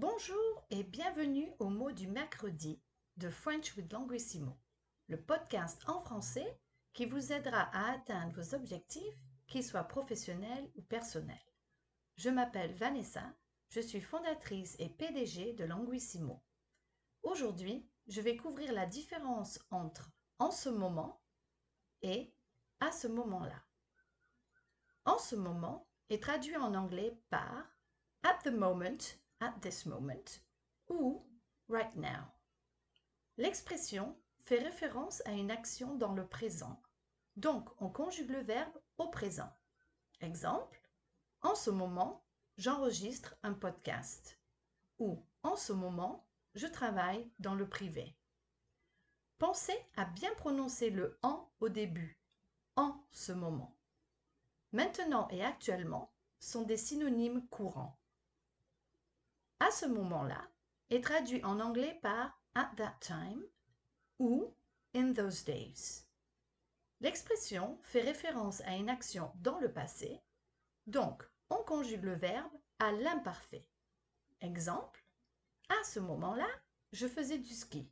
Bonjour et bienvenue au mot du mercredi de French with Languissimo, le podcast en français qui vous aidera à atteindre vos objectifs, qu'ils soient professionnels ou personnels. Je m'appelle Vanessa, je suis fondatrice et PDG de Languissimo. Aujourd'hui, je vais couvrir la différence entre en ce moment et à ce moment-là. En ce moment est traduit en anglais par at the moment, at this moment ou right now. L'expression fait référence à une action dans le présent, donc on conjugue le verbe au présent. Exemple, en ce moment, j'enregistre un podcast ou en ce moment, je travaille dans le privé. Pensez à bien prononcer le en au début, en ce moment. Maintenant et actuellement sont des synonymes courants. À ce moment-là est traduit en anglais par at that time ou in those days. L'expression fait référence à une action dans le passé, donc on conjugue le verbe à l'imparfait. Exemple, à ce moment-là, je faisais du ski.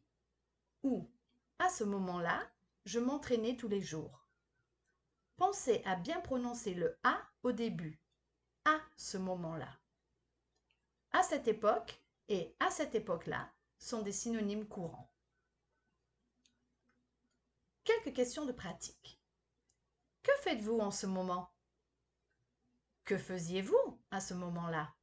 Ou à ce moment-là, je m'entraînais tous les jours. Pensez à bien prononcer le A au début. À ce moment-là. À cette époque et à cette époque-là sont des synonymes courants. Quelques questions de pratique. Que faites-vous en ce moment? Que faisiez-vous à ce moment-là?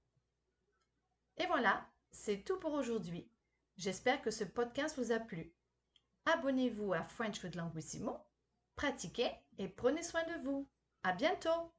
Et voilà, c'est tout pour aujourd'hui. J'espère que ce podcast vous a plu. Abonnez-vous à French with Languissimo, pratiquez et prenez soin de vous. À bientôt!